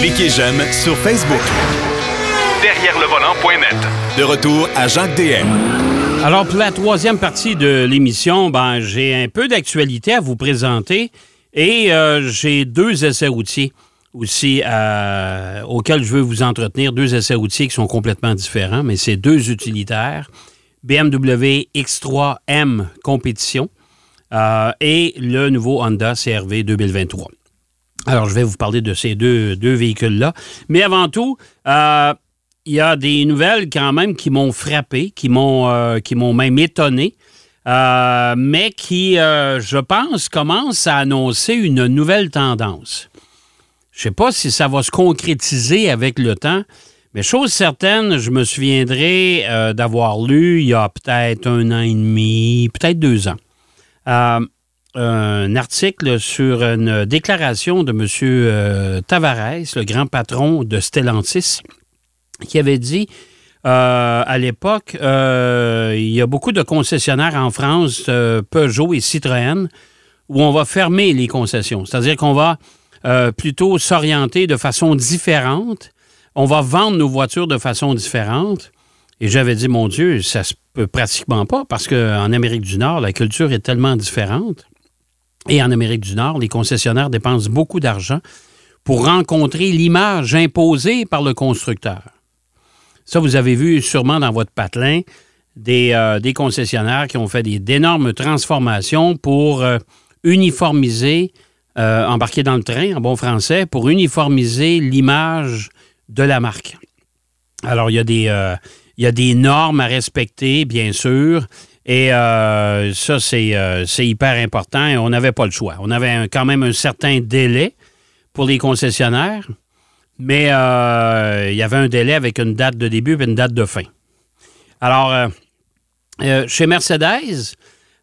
Cliquez j'aime sur Facebook. Derrière le volant.net. De retour à Jacques DM. Alors, pour la troisième partie de l'émission, ben, j'ai un peu d'actualité à vous présenter et euh, j'ai deux essais routiers aussi euh, auxquels je veux vous entretenir. Deux essais routiers qui sont complètement différents, mais c'est deux utilitaires. BMW X3M Compétition euh, et le nouveau Honda CRV 2023. Alors, je vais vous parler de ces deux, véhicules-là. Mais avant tout, euh, il y a des nouvelles quand même qui m'ont frappé, qui m'ont euh, même étonné, euh, mais qui, je pense, commencent à annoncer une nouvelle tendance. Je ne sais pas si ça va se concrétiser avec le temps, mais chose certaine, je me souviendrai d'avoir lu il y a peut-être un an et demi, peut-être deux ans, un article sur une déclaration de M. euh, Tavares, le grand patron de Stellantis, qui avait dit euh, à l'époque, euh, il y a beaucoup de concessionnaires en France, Peugeot et Citroën, où on va fermer les concessions. C'est-à-dire qu'on va plutôt s'orienter de façon différente. On va vendre nos voitures de façon différente. Et j'avais dit, mon Dieu, ça se peut pratiquement pas parce qu'en Amérique du Nord, la culture est tellement différente. Et en Amérique du Nord, les concessionnaires dépensent beaucoup d'argent pour rencontrer l'image imposée par le constructeur. Ça, vous avez vu sûrement dans votre patelin des, euh, concessionnaires qui ont fait d'énormes transformations pour euh, uniformiser, euh, embarquer dans le train, en bon français, pour uniformiser l'image de la marque. Alors, il y a des, il y a des normes à respecter, bien sûr. Et euh, ça, c'est euh, c'est hyper important on n'avait pas le choix. On avait quand même un certain délai pour les concessionnaires, mais euh, il y avait un délai avec une date de début et une date de fin. Alors, chez Mercedes,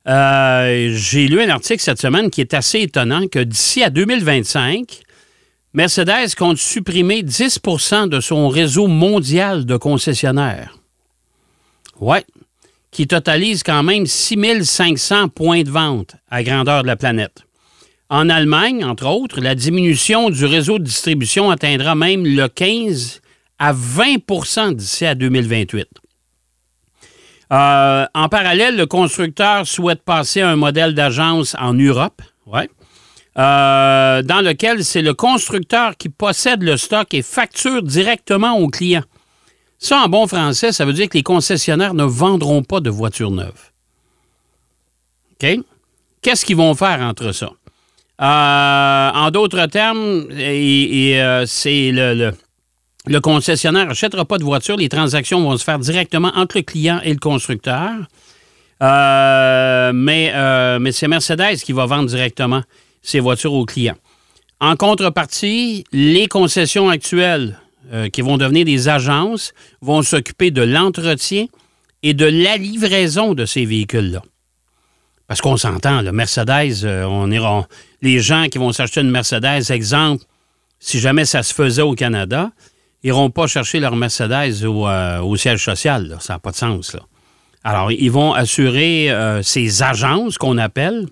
j'ai lu un article cette semaine qui est assez étonnant que d'ici à 2025, Mercedes compte supprimer 10% de son réseau mondial de concessionnaires. Ouais, qui totalise quand même 6500 points de vente à grandeur de la planète. En Allemagne, entre autres, la diminution du réseau de distribution atteindra même le 15 à 20% d'ici à 2028. Euh, en parallèle, le constructeur souhaite passer à un modèle d'agence en Europe, ouais, euh, dans lequel c'est le constructeur qui possède le stock et facture directement au client. Ça, en bon français, ça veut dire que les concessionnaires ne vendront pas de voitures neuves. OK? Qu'est-ce qu'ils vont faire entre ça? Euh, en d'autres termes, euh, c'est le, le- le concessionnaire n'achètera pas de voiture. Les transactions vont se faire directement entre le client et le constructeur. Euh, mais mais c'est Mercedes qui va vendre directement ses voitures aux clients. En contrepartie, les concessions actuelles euh, qui vont devenir des agences vont s'occuper de l'entretien et de la livraison de ces véhicules-là. Parce qu'on s'entend, le Mercedes, euh, on ira, les gens qui vont s'acheter une Mercedes, exemple, si jamais ça se faisait au Canada, iront pas chercher leur Mercedes au, euh, siège social. Ça n'a pas de sens. Alors, ils vont assurer, ces agences qu'on appelle,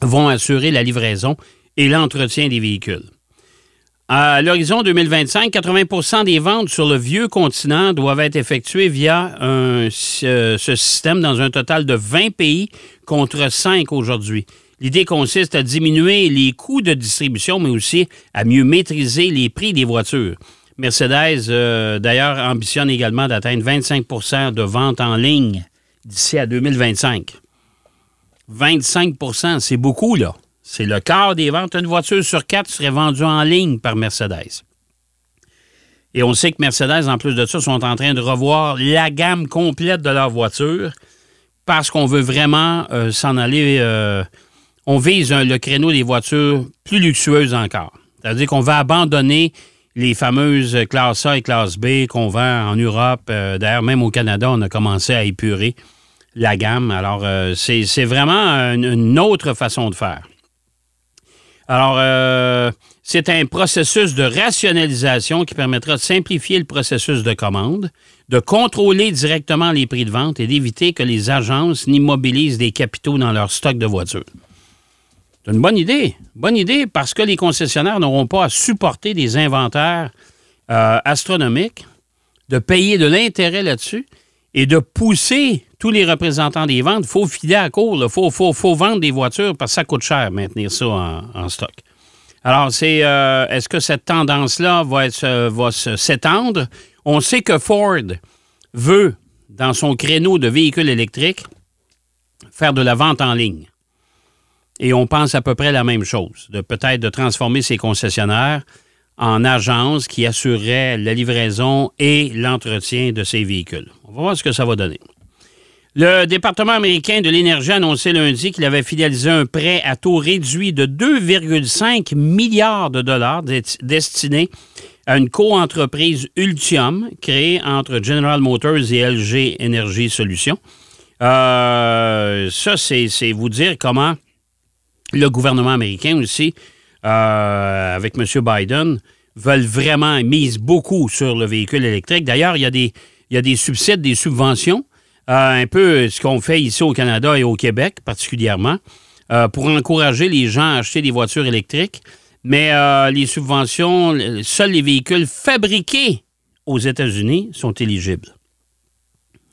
vont assurer la livraison et l'entretien des véhicules. À l'horizon 2025, 80% des ventes sur le vieux continent doivent être effectuées via ce, ce système dans un total de 20 pays contre 5 aujourd'hui. L'idée consiste à diminuer les coûts de distribution, mais aussi à mieux maîtriser les prix des voitures. Mercedes, euh, d'ailleurs, ambitionne également d'atteindre 25% de ventes en ligne d'ici à 2025. 25% c'est beaucoup, là. C'est le quart des ventes. Une voiture sur quatre serait vendue en ligne par Mercedes. Et on sait que Mercedes, en plus de ça, sont en train de revoir la gamme complète de leur voiture parce qu'on veut vraiment euh, s'en aller. euh, on vise un- le créneau des voitures plus luxueuses encore. C'est-à-dire qu'on va abandonner les fameuses classe A et classe B qu'on vend en Europe. Euh, D'ailleurs, même au Canada, on a commencé à épurer la gamme. Alors, c'est vraiment une autre façon de faire. Alors, euh, c'est un processus de rationalisation qui permettra de simplifier le processus de commande, de contrôler directement les prix de vente et d'éviter que les agences n'immobilisent des capitaux dans leur stock de voitures. C'est une bonne idée. Bonne idée parce que les concessionnaires n'auront pas à supporter des inventaires euh, astronomiques, de payer de l'intérêt là-dessus et de pousser tous les représentants des ventes. Il faut filer à court. Il faut, vendre des voitures parce que ça coûte cher maintenir ça en, stock. Alors, c'est euh, est-ce que cette tendance-là va, va s'étendre? On sait que Ford veut, dans son créneau de véhicules électriques, faire de la vente en ligne. Et on pense à peu près la même chose, de peut-être de transformer ses concessionnaires en agences qui assureraient la livraison et l'entretien de ces véhicules. On va voir ce que ça va donner. Le département américain de l'énergie a annoncé lundi qu'il avait fidélisé un prêt à taux réduit de 2,5 milliards de dollars destiné à une co-entreprise Ultium créée entre General Motors et LG Energy Solutions. Euh, ça, c'est vous dire comment le gouvernement américain aussi, euh, avec M. Biden, veulent vraiment mise beaucoup sur le véhicule électrique. D'ailleurs, il y, a des, il des subsides, des subventions, euh, un peu ce qu'on fait ici au Canada et au Québec particulièrement, euh, pour encourager les gens à acheter des voitures électriques. Mais les subventions, seuls les véhicules fabriqués aux États-Unis sont éligibles.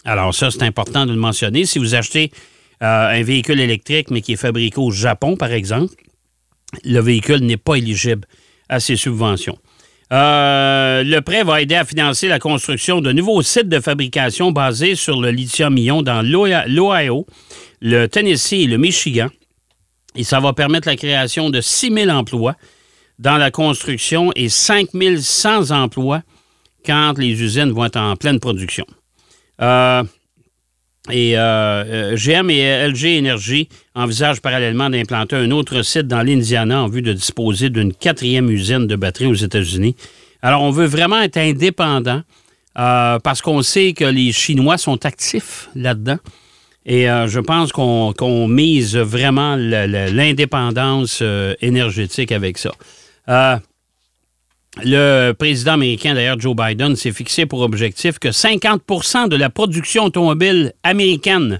Alors ça, c'est important de le mentionner. Si vous achetez un véhicule électrique, mais qui est fabriqué au Japon, par exemple, le véhicule n'est pas éligible à ces subventions. Euh, le prêt va aider à financer la construction de nouveaux sites de fabrication basés sur le lithium-ion dans l'Ohio, le Tennessee et le Michigan. Et ça va permettre la création de 6 000 emplois dans la construction et 5 100 emplois quand les usines vont être en pleine production. Euh, et euh, euh GM et LG Energy envisagent parallèlement d'implanter un autre site dans l'Indiana en vue de disposer d'une quatrième usine de batteries aux États-Unis. Alors, on veut vraiment être indépendant euh, parce qu'on sait que les Chinois sont actifs là-dedans. Et je pense qu'on mise vraiment l'indépendance énergétique avec ça. Le président américain, d'ailleurs, Joe Biden, s'est fixé pour objectif que 50% de la production automobile américaine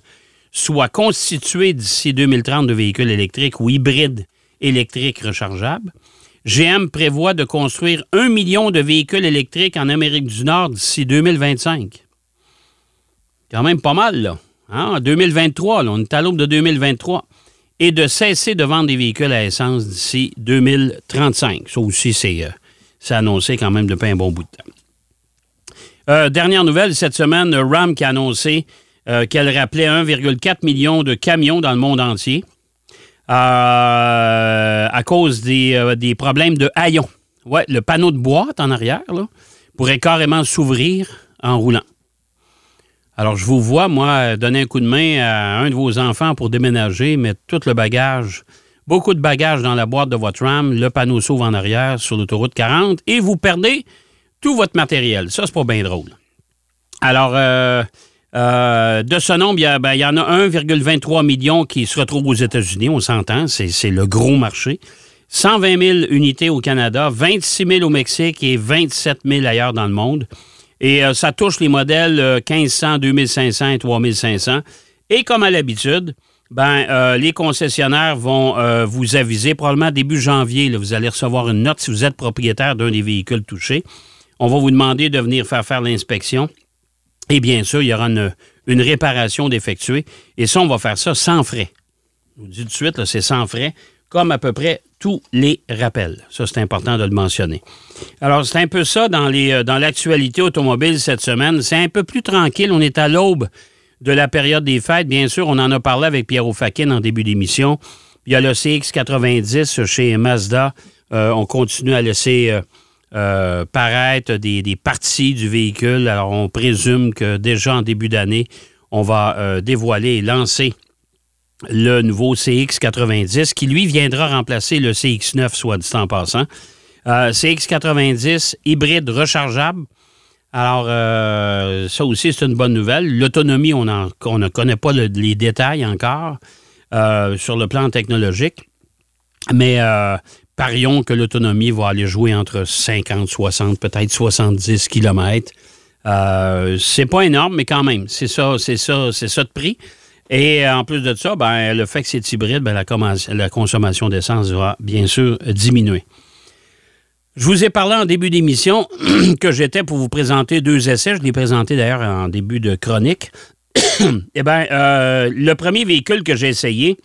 soit constituée d'ici 2030 de véhicules électriques ou hybrides électriques rechargeables. GM prévoit de construire un million de véhicules électriques en Amérique du Nord d'ici 2025. Quand même pas mal, là. Hein? En 2023, on est à l'aube de 2023. Et de cesser de vendre des véhicules à essence d'ici 2035. Ça aussi, c'est euh, c'est annoncé quand même depuis un bon bout de temps. Euh, dernière nouvelle, cette semaine, RAM qui a annoncé euh, qu'elle rappelait 1,4 million de camions dans le monde entier euh, à cause des, problèmes de haillons. Ouais, le panneau de boîte en arrière là, pourrait carrément s'ouvrir en roulant. Alors, je vous vois, moi, donner un coup de main à un de vos enfants pour déménager, mettre tout le bagage beaucoup de bagages dans la boîte de votre RAM, le panneau s'ouvre en arrière sur l'autoroute 40 et vous perdez tout votre matériel. Ça, c'est pas bien drôle. Alors, euh, euh, de ce nombre, il y, ben, en a 1,23 million qui se retrouvent aux États-Unis, on s'entend, c'est le gros marché. 120 000 unités au Canada, 26 000 au Mexique et 27 000 ailleurs dans le monde. Et euh, ça touche les modèles 1500, 2500 et 3500. Et comme à l'habitude, ben, euh, les concessionnaires vont euh, vous aviser probablement début janvier. vous allez recevoir une note si vous êtes propriétaire d'un des véhicules touchés. On va vous demander de venir faire faire l'inspection. Et bien sûr, il y aura une, réparation d'effectuer. Et ça, on va faire ça sans frais. Je vous dis tout de suite, c'est sans frais, comme à peu près tous les rappels. Ça, c'est important de le mentionner. Alors, c'est un peu ça dans, euh, dans l'actualité automobile cette semaine. C'est un peu plus tranquille. On est à l'aube de la période des fêtes. Bien sûr, on en a parlé avec Pierre Fakin en début d'émission. Il y a le CX90 chez Mazda. Euh, on continue à laisser euh, euh, paraître des, parties du véhicule. Alors, on présume que déjà en début d'année, on va dévoiler et lancer le nouveau CX90 qui, lui, viendra remplacer le CX9, soit dit en passant. CX90 hybride rechargeable. Alors, euh, ça aussi, c'est une bonne nouvelle. L'autonomie, on, ne connaît pas les détails encore euh, sur le plan technologique, mais euh, parions que l'autonomie va aller jouer entre 50, 60, peut-être 70 km. c'est pas énorme, mais quand même, c'est ça, c'est ça, c'est ça de prix. Et en plus de ça, ben, le fait que c'est hybride, ben, la consommation d'essence va bien sûr diminuer. Je vous ai parlé en début d'émission que j'étais pour vous présenter deux essais. Je l'ai présenté d'ailleurs en début de chronique. eh bien, euh, le premier véhicule que j'ai essayé,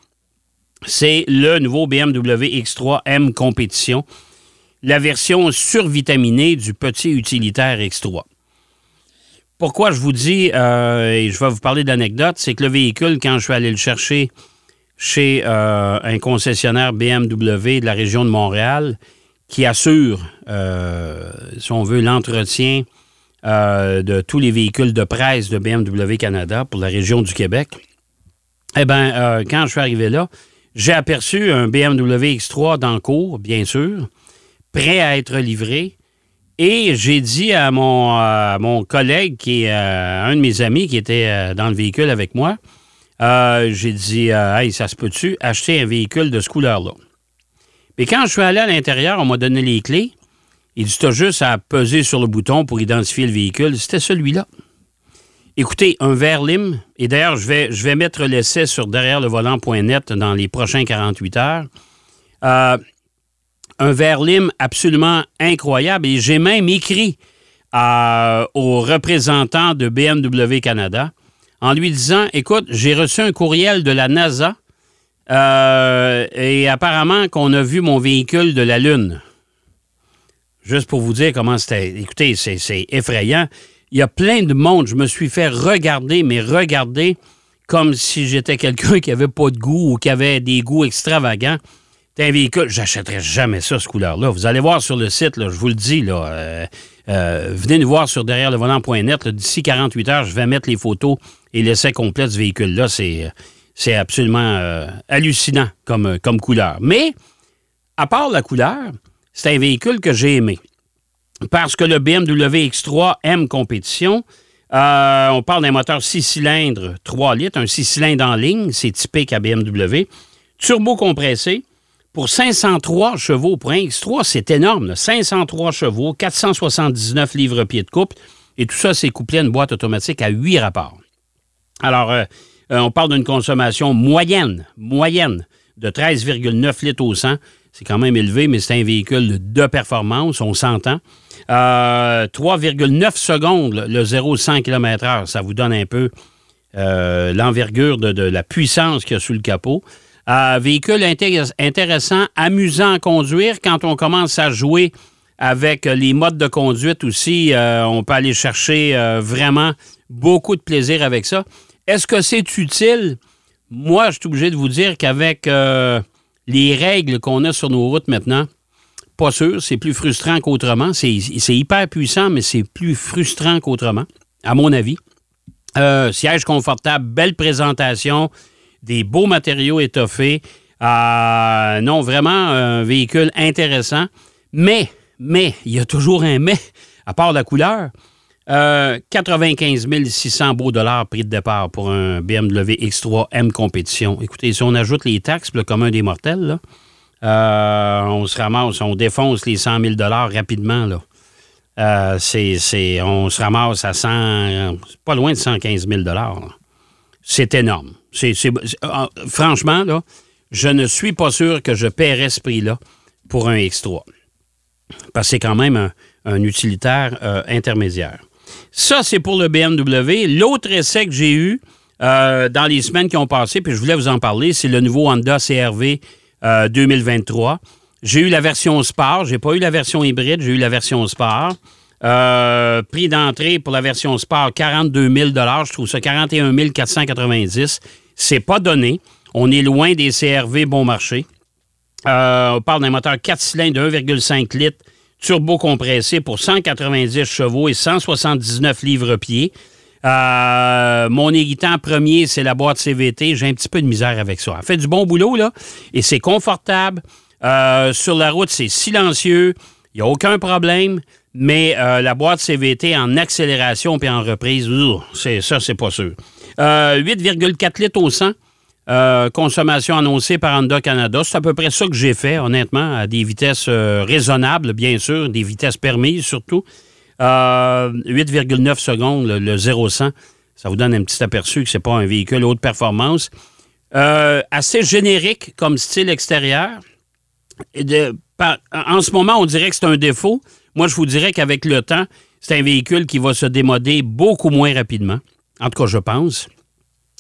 c'est le nouveau BMW X3 M Compétition, la version survitaminée du petit utilitaire X3. Pourquoi je vous dis, euh, et je vais vous parler d'anecdote, c'est que le véhicule, quand je suis allé le chercher chez euh, un concessionnaire BMW de la région de Montréal, qui assure, si on veut, l'entretien de tous les véhicules de presse de BMW Canada pour la région du Québec, eh bien, quand je suis arrivé là, j'ai aperçu un BMW X3 dans cours, bien sûr, prêt à être livré. Et j'ai dit à mon, collègue, qui est euh, un de mes amis qui était euh, dans le véhicule avec moi, euh, j'ai dit Hey, ça se peut-tu acheter un véhicule de ce couleur-là? Mais quand je suis allé à l'intérieur, on m'a donné les clés. Il dit juste à peser sur le bouton pour identifier le véhicule. C'était celui-là. Écoutez, un verre lime, et d'ailleurs, je vais, je vais mettre l'essai sur derrière le volant.net dans les prochains 48 heures. Euh, un verre lime absolument incroyable. Et j'ai même écrit euh, au représentant de BMW Canada en lui disant Écoute, j'ai reçu un courriel de la NASA euh, et apparemment qu'on a vu mon véhicule de la Lune. Juste pour vous dire comment c'était. Écoutez, c'est effrayant il y a plein de monde. Je me suis fait regarder, mais regarder comme si j'étais quelqu'un qui avait pas de goût ou qui avait des goûts extravagants. C'est un véhicule, j'achèterais jamais ça, ce couleur-là. Vous allez voir sur le site, je vous le dis, là, euh, euh, venez nous voir sur derrière le volant.net. D'ici 48 heures, je vais mettre les photos et l'essai complet de ce véhicule-là. C'est, c'est absolument euh, hallucinant comme, comme couleur. Mais, à part la couleur, c'est un véhicule que j'ai aimé parce que le BMW X3 M Compétition, euh, on parle d'un moteur 6 cylindres, 3 litres, un 6 cylindres en ligne, c'est typique à BMW. Turbo compressé. Pour 503 chevaux, pour un X3, c'est énorme. 503 chevaux, 479 livres-pieds de couple. Et tout ça, c'est couplé à une boîte automatique à 8 rapports. Alors, euh, euh, on parle d'une consommation moyenne, moyenne de 13,9 litres au 100. C'est quand même élevé, mais c'est un véhicule de performance, on s'entend. 3,9 euh, secondes, le 0-100 km/h. Ça vous donne un peu euh, l'envergure de, la puissance qu'il y a sous le capot. Véhicule intéressant, amusant à conduire. Quand on commence à jouer avec les modes de conduite aussi, on peut aller chercher vraiment beaucoup de plaisir avec ça. Est-ce que c'est utile? Moi, je suis obligé de vous dire qu'avec les règles qu'on a sur nos routes maintenant, pas sûr, c'est plus frustrant qu'autrement. C'est hyper puissant, mais c'est plus frustrant qu'autrement, à mon avis. Euh, siège confortable, belle présentation, des beaux matériaux étoffés. Euh, non, vraiment un véhicule intéressant. Mais, mais, il y a toujours un mais, à part la couleur. 95 euh, 600 beaux dollars prix de départ pour un BMW X3 M Compétition. Écoutez, si on ajoute les taxes, le commun des mortels, euh, on se ramasse, on défonce les 100 000 rapidement. Là. Euh, on se ramasse à 100, pas loin de 115 000 C'est énorme. C'est, euh, franchement, je ne suis pas sûr que je paierais ce prix-là pour un X3. Parce que c'est quand même un, utilitaire intermédiaire. Ça, c'est pour le BMW. L'autre essai que j'ai eu dans les semaines qui ont passé, puis je voulais vous en parler, c'est le nouveau Honda CRV 2023. Euh, j'ai eu la version Sport, j'ai pas eu la version hybride, j'ai eu la version Sport. Euh, prix d'entrée pour la version Sport, 42 000 Je trouve ça 41 490 C'est pas donné. On est loin des CRV bon marché. Euh, on parle d'un moteur 4 cylindres de 1,5 litres, turbo compressé pour 190 chevaux et 179 livres-pieds. Euh, mon irritant premier, c'est la boîte CVT. J'ai un petit peu de misère avec ça. Elle fait du bon boulot, là, et c'est confortable. Euh, sur la route, c'est silencieux. Il n'y a aucun problème. Mais euh, la boîte CVT en accélération puis en reprise, c'est ça, c'est pas sûr. 8,4 litres au 100. Consommation annoncée par Honda Canada. C'est à peu près ça que j'ai fait, honnêtement, à des vitesses raisonnables, bien sûr, des vitesses permises surtout. 8,9 euh, secondes, le, 0-100. Ça vous donne un petit aperçu que ce n'est pas un véhicule haute performance. Euh, assez générique comme style extérieur. en ce moment, on dirait que c'est un défaut. Moi, je vous dirais qu'avec le temps, c'est un véhicule qui va se démoder beaucoup moins rapidement. En tout cas, je pense.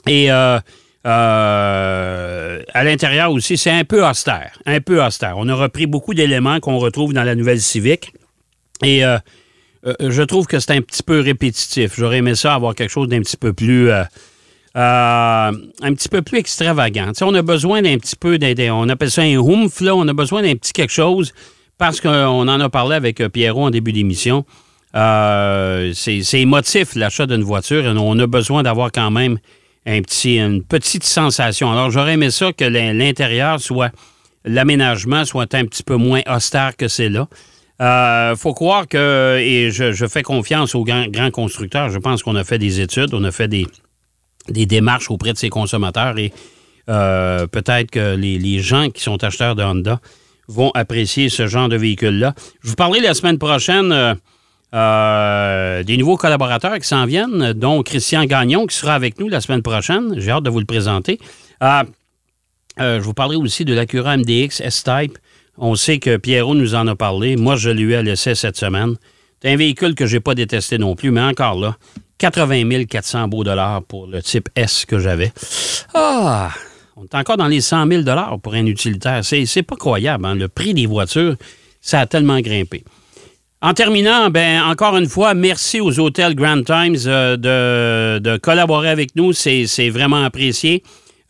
Et euh, euh, à l'intérieur aussi, c'est un peu austère. Un peu austère. On a repris beaucoup d'éléments qu'on retrouve dans la nouvelle Civic. Et je trouve que c'est un petit peu répétitif. J'aurais aimé ça avoir quelque chose d'un petit peu plus euh, un petit peu plus extravagant. on a besoin d'un petit peu, on appelle ça un oomph, là, on a besoin d'un petit quelque chose parce qu'on en a parlé avec euh, Pierrot en début d'émission. Euh, c'est émotif l'achat d'une voiture on a besoin d'avoir quand même un petit, une petite sensation. Alors j'aurais aimé ça que l'intérieur soit, l'aménagement soit un petit peu moins austère que c'est là. Il faut croire que, et je, fais confiance aux grands constructeurs, je pense qu'on a fait des études, on a fait des, des démarches auprès de ses consommateurs et euh, peut-être que les, gens qui sont acheteurs de Honda vont apprécier ce genre de véhicule-là. Je vous parlerai la semaine prochaine euh, euh, des nouveaux collaborateurs qui s'en viennent, dont Christian Gagnon qui sera avec nous la semaine prochaine. J'ai hâte de vous le présenter. je vous parlerai aussi de l'Acura MDX S-Type. On sait que Pierrot nous en a parlé. Moi, je lui ai laissé cette semaine. C'est un véhicule que je n'ai pas détesté non plus, mais encore là, 80 400 beaux dollars pour le type S que j'avais. Ah! On est encore dans les 100 000 dollars pour un utilitaire. C'est pas croyable. Hein? Le prix des voitures, ça a tellement grimpé. En terminant, ben encore une fois, merci aux hôtels Grand Times euh, de, collaborer avec nous. C'est vraiment apprécié.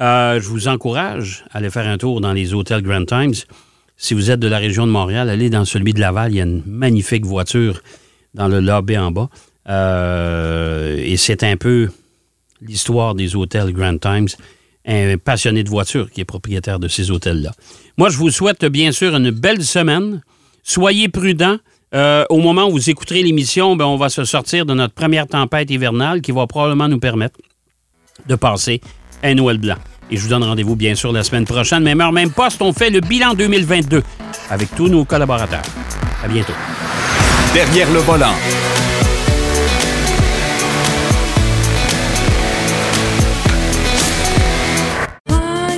Euh, je vous encourage à aller faire un tour dans les hôtels Grand Times. Si vous êtes de la région de Montréal, allez dans celui de Laval. Il y a une magnifique voiture dans le lobby en bas. Euh, et c'est un peu l'histoire des hôtels Grand Times. Un passionné de voiture qui est propriétaire de ces hôtels-là. Moi, je vous souhaite bien sûr une belle semaine. Soyez prudents. Euh, au moment où vous écouterez l'émission, ben, on va se sortir de notre première tempête hivernale qui va probablement nous permettre de passer un Noël blanc. Et je vous donne rendez-vous bien sûr la semaine prochaine. Même heure, même poste, on fait le bilan 2022 avec tous nos collaborateurs. À bientôt. Derrière le volant.